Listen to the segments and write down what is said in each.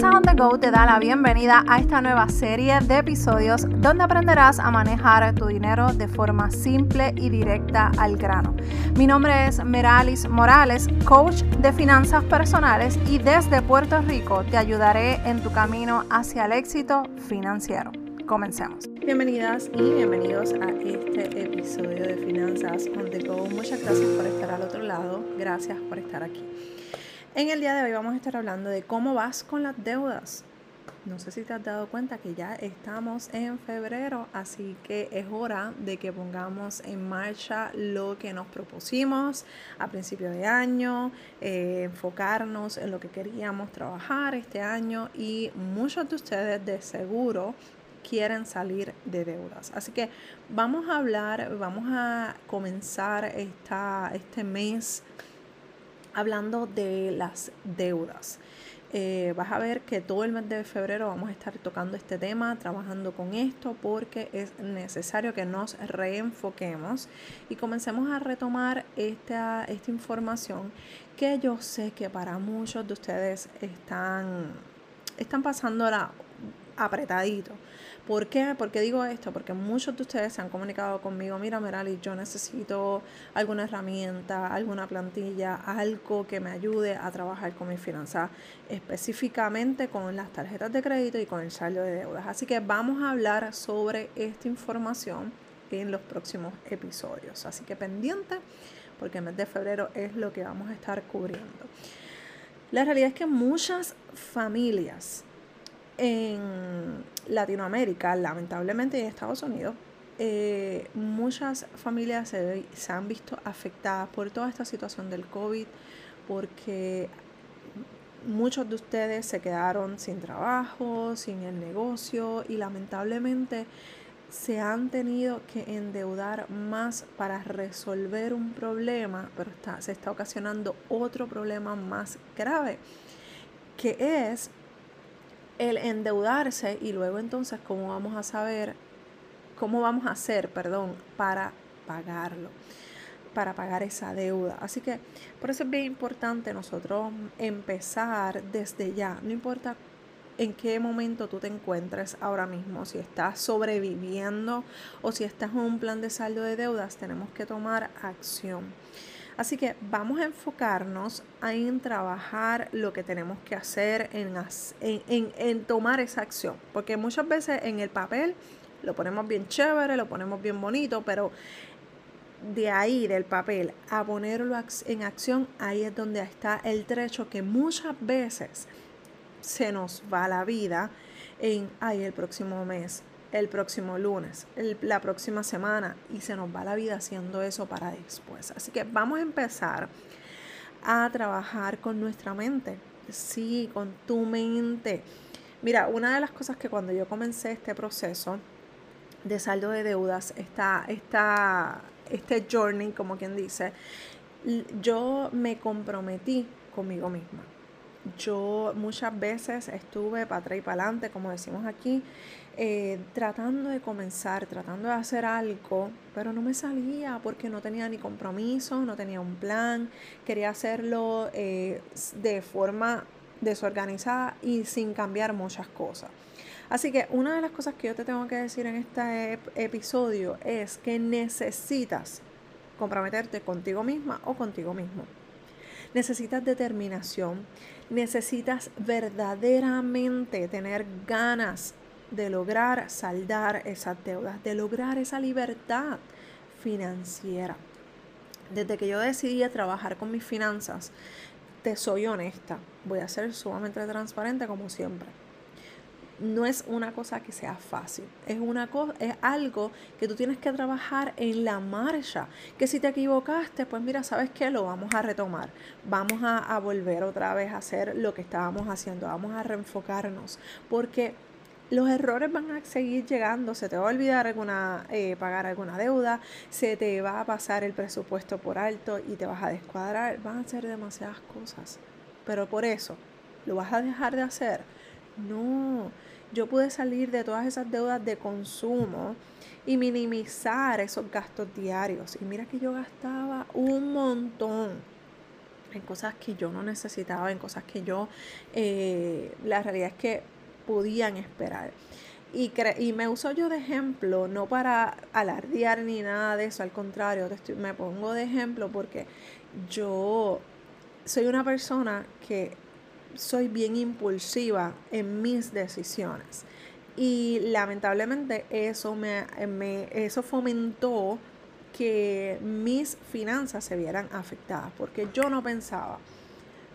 Finanzas on the Go te da la bienvenida a esta nueva serie de episodios donde aprenderás a manejar tu dinero de forma simple y directa al grano. Mi nombre es Meralis Morales, coach de finanzas personales y desde Puerto Rico te ayudaré en tu camino hacia el éxito financiero. Comencemos. Bienvenidas y bienvenidos a este episodio de Finanzas on the Go. Muchas gracias por estar al otro lado. Gracias por estar aquí. En el día de hoy vamos a estar hablando de cómo vas con las deudas. No sé si te has dado cuenta que ya estamos en febrero, así que es hora de que pongamos en marcha lo que nos propusimos a principio de año, eh, enfocarnos en lo que queríamos trabajar este año y muchos de ustedes de seguro quieren salir de deudas. Así que vamos a hablar, vamos a comenzar esta, este mes hablando de las deudas. Eh, vas a ver que todo el mes de febrero vamos a estar tocando este tema, trabajando con esto, porque es necesario que nos reenfoquemos y comencemos a retomar esta, esta información que yo sé que para muchos de ustedes están, están pasándola apretadito. ¿Por qué? ¿Por qué digo esto? Porque muchos de ustedes se han comunicado conmigo, mira Merali, yo necesito alguna herramienta, alguna plantilla, algo que me ayude a trabajar con mis finanzas, específicamente con las tarjetas de crédito y con el saldo de deudas. Así que vamos a hablar sobre esta información en los próximos episodios. Así que pendiente, porque el mes de febrero es lo que vamos a estar cubriendo. La realidad es que muchas familias en Latinoamérica, lamentablemente en Estados Unidos, eh, muchas familias se, se, han visto afectadas por toda esta situación del COVID, porque muchos de ustedes se quedaron sin trabajo, sin el negocio y lamentablemente se han tenido que endeudar más para resolver un problema, pero está, se está ocasionando otro problema más grave, que es el endeudarse y luego entonces cómo vamos a saber, cómo vamos a hacer, perdón, para pagarlo, para pagar esa deuda. Así que por eso es bien importante nosotros empezar desde ya, no importa en qué momento tú te encuentres ahora mismo, si estás sobreviviendo o si estás en un plan de saldo de deudas, tenemos que tomar acción. Así que vamos a enfocarnos en trabajar lo que tenemos que hacer, en, en, tomar esa acción. Porque muchas veces en el papel lo ponemos bien chévere, lo ponemos bien bonito, pero de ahí, del papel, a ponerlo en acción, ahí es donde está el trecho que muchas veces se nos va la vida en, ay, el próximo mes, el próximo lunes, la próxima semana y se nos va la vida haciendo eso para después. Así que vamos a empezar a trabajar con nuestra mente. Sí, con tu mente. Mira, una de las cosas que cuando yo comencé este proceso de saldo de deudas, esta, esta, este journey, como quien dice, yo me comprometí conmigo misma. Yo muchas veces estuve para atrás y para adelante, como decimos aquí, eh, tratando de comenzar, tratando de hacer algo, pero no me salía porque no tenía ni compromiso, no tenía un plan, quería hacerlo eh, de forma desorganizada y sin cambiar muchas cosas. Así que una de las cosas que yo te tengo que decir en este episodio es que necesitas comprometerte contigo misma o contigo mismo. Necesitas determinación, necesitas verdaderamente tener ganas de lograr saldar esas deudas, de lograr esa libertad financiera. Desde que yo decidí trabajar con mis finanzas, te soy honesta, voy a ser sumamente transparente como siempre. No es una cosa que sea fácil, es, una es algo que tú tienes que trabajar en la marcha, que si te equivocaste, pues mira, ¿sabes qué? Lo vamos a retomar, vamos a, volver otra vez a hacer lo que estábamos haciendo, vamos a reenfocarnos, porque los errores van a seguir llegando, se te va a olvidar alguna, eh, pagar alguna deuda, se te va a pasar el presupuesto por alto y te vas a descuadrar, van a ser demasiadas cosas. Pero por eso, ¿lo vas a dejar de hacer? No, yo pude salir de todas esas deudas de consumo y minimizar esos gastos diarios. Y mira que yo gastaba un montón en cosas que yo no necesitaba, en cosas que yo, eh, la realidad es que podían esperar. Y, y, me uso yo de ejemplo, no para alardear ni nada de eso, al contrario, me pongo de ejemplo porque yo soy una persona que soy bien impulsiva en mis decisiones. Y lamentablemente eso, me, me, eso fomentó que mis finanzas se vieran afectadas, porque yo no pensaba,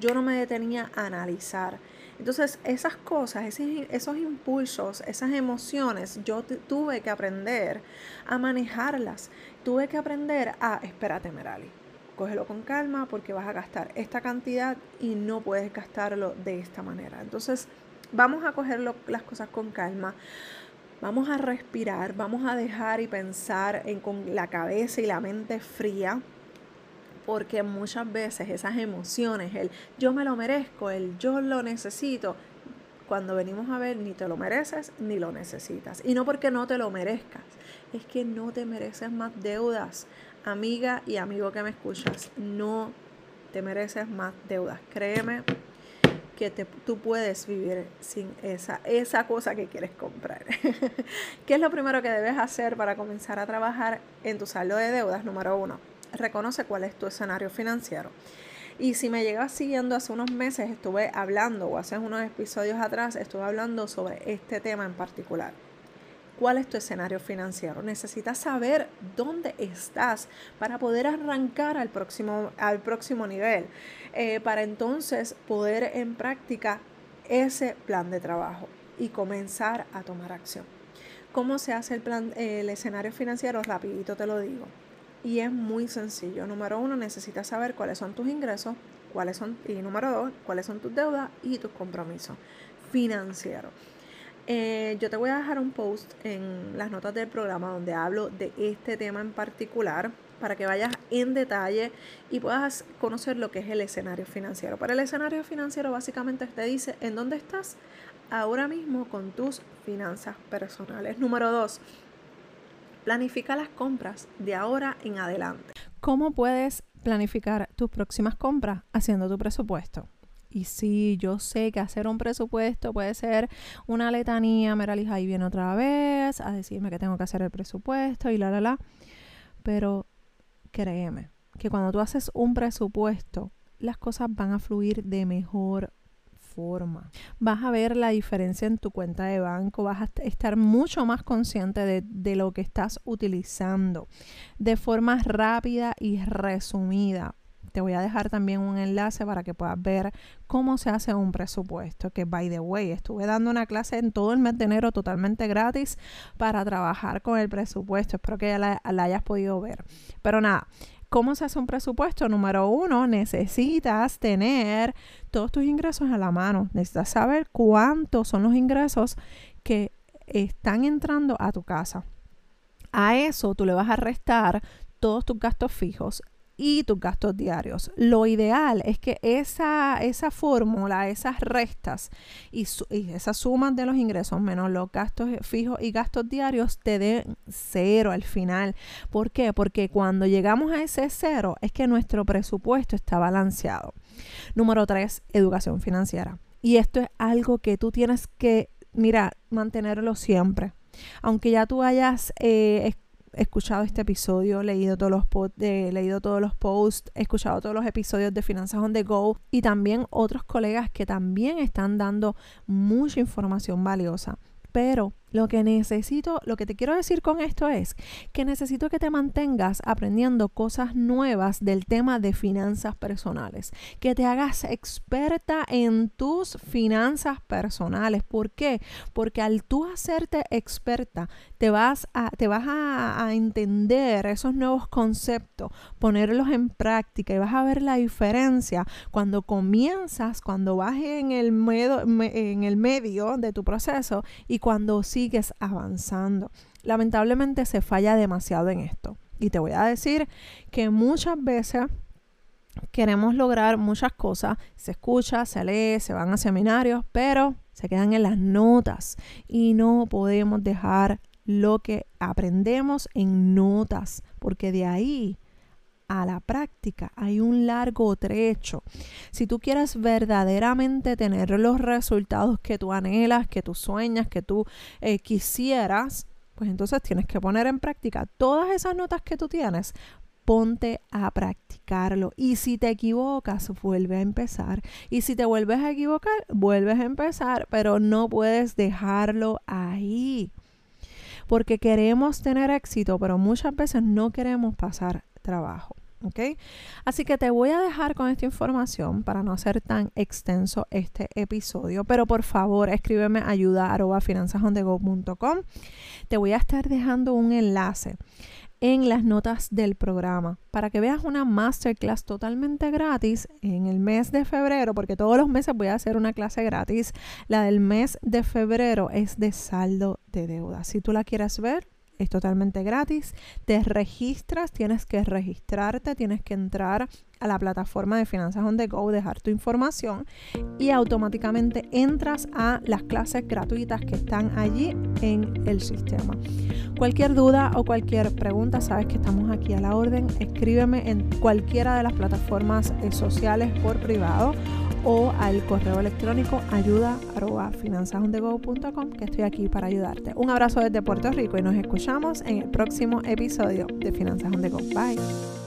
yo no me detenía a analizar. Entonces, esas cosas, esos, impulsos, esas emociones, yo tuve que aprender a manejarlas. Tuve que aprender a, espérate, Merali, cógelo con calma porque vas a gastar esta cantidad y no puedes gastarlo de esta manera. Entonces, vamos a coger las cosas con calma. Vamos a respirar, vamos a dejar y pensar en, con la cabeza y la mente fría, porque muchas veces esas emociones, el yo me lo merezco, el yo lo necesito, cuando venimos a ver ni te lo mereces ni lo necesitas. Y no porque no te lo merezcas, es que no te mereces más deudas. Amiga y amigo que me escuchas, no te mereces más deudas. Créeme, que tú puedes vivir sin esa, esa cosa que quieres comprar. ¿Qué es lo primero que debes hacer para comenzar a trabajar en tu saldo de deudas? Número uno, reconoce cuál es tu escenario financiero. Y si me llegas siguiendo hace unos meses, estuve hablando, o hace unos episodios atrás, estuve hablando sobre este tema en particular cuál es tu escenario financiero. Necesitas saber dónde estás para poder arrancar al próximo, al próximo nivel, eh, para entonces poder en práctica ese plan de trabajo y comenzar a tomar acción. ¿Cómo se hace el, plan, el escenario financiero? Rapidito te lo digo. Y es muy sencillo. Número uno, necesitas saber cuáles son tus ingresos, cuáles son, y número dos, cuáles son tus deudas y tus compromisos financieros. Eh, yo te voy a dejar un post en las notas del programa donde hablo de este tema en particular para que vayas en detalle y puedas conocer lo que es el escenario financiero. Para el escenario financiero básicamente te dice en dónde estás ahora mismo con tus finanzas personales. Número dos, planifica las compras de ahora en adelante. ¿Cómo puedes planificar tus próximas compras haciendo tu presupuesto? Y sí, yo sé que hacer un presupuesto puede ser una letanía, Meralis ahí viene otra vez a decirme que tengo que hacer el presupuesto y la, la, la. Pero créeme que cuando tú haces un presupuesto, las cosas van a fluir de mejor forma. Vas a ver la diferencia en tu cuenta de banco, vas a estar mucho más consciente de, de lo que estás utilizando de forma rápida y resumida te voy a dejar también un enlace para que puedas ver cómo se hace un presupuesto. Que, by the way, estuve dando una clase en todo el mes de enero totalmente gratis para trabajar con el presupuesto. Espero que ya la, hayas podido ver. Pero nada, ¿Cómo se hace un presupuesto? Número uno, necesitas tener todos tus ingresos a la mano. Necesitas saber cuántos son los ingresos que están entrando a tu casa. A eso tú le vas a restar todos tus gastos fijos y tus gastos diarios. Lo ideal es que esa, esa fórmula, esas restas y, esas sumas de los ingresos menos los gastos fijos y gastos diarios te den cero al final. ¿Por qué? Porque cuando llegamos a ese cero es que nuestro presupuesto está balanceado. Número tres, educación financiera. Y esto es algo que tú tienes que, mira, mantenerlo siempre. Aunque ya tú hayas eh, escuchado este episodio, leído todos los eh, leído todos los posts, escuchado todos los episodios de Finanzas on the Go y también otros colegas que también están dando mucha información valiosa. Pero lo que necesito, lo que te quiero decir con esto es que necesito que te mantengas aprendiendo cosas nuevas del tema de finanzas personales, que te hagas experta en tus finanzas personales. ¿Por qué? Porque al tú hacerte experta, te vas a, te vas a, entender esos nuevos conceptos, ponerlos en práctica y vas a ver la diferencia cuando comienzas, cuando vas en el, medio, en el medio de tu proceso y cuando sigues avanzando. Lamentablemente se falla demasiado en esto. Y te voy a decir que muchas veces queremos lograr muchas cosas, se escucha, se lee, se van a seminarios, pero se quedan en las notas y no podemos dejar lo que aprendemos en notas, porque de ahí a la práctica hay un largo trecho. Si tú quieres verdaderamente tener los resultados que tú anhelas, que tú sueñas, que tú eh, quisieras, pues entonces tienes que poner en práctica todas esas notas que tú tienes. Ponte a practicarlo. Y si te equivocas, vuelve a empezar. Y si te vuelves a equivocar, vuelves a empezar. Pero no puedes dejarlo ahí porque queremos tener éxito, pero muchas veces no queremos pasar trabajo. ¿Ok? Así que te voy a dejar con esta información para no hacer tan extenso este episodio, pero por favor escríbeme ayuda arroba Te voy a estar dejando un enlace en las notas del programa para que veas una masterclass totalmente gratis en el mes de febrero, porque todos los meses voy a hacer una clase gratis. La del mes de febrero es de saldo de deuda. Si tú la quieres ver, es totalmente gratis. Te registras, tienes que registrarte, tienes que entrar a la plataforma de Finanzas on the Go, dejar tu información y automáticamente entras a las clases gratuitas que están allí en el sistema. Cualquier duda o cualquier pregunta, sabes que estamos aquí a la orden. Escríbeme en cualquiera de las plataformas eh, sociales por privado o al correo electrónico ayuda que estoy aquí para ayudarte. Un abrazo desde Puerto Rico y nos escuchamos en el próximo episodio de Finanzas on Go. Bye.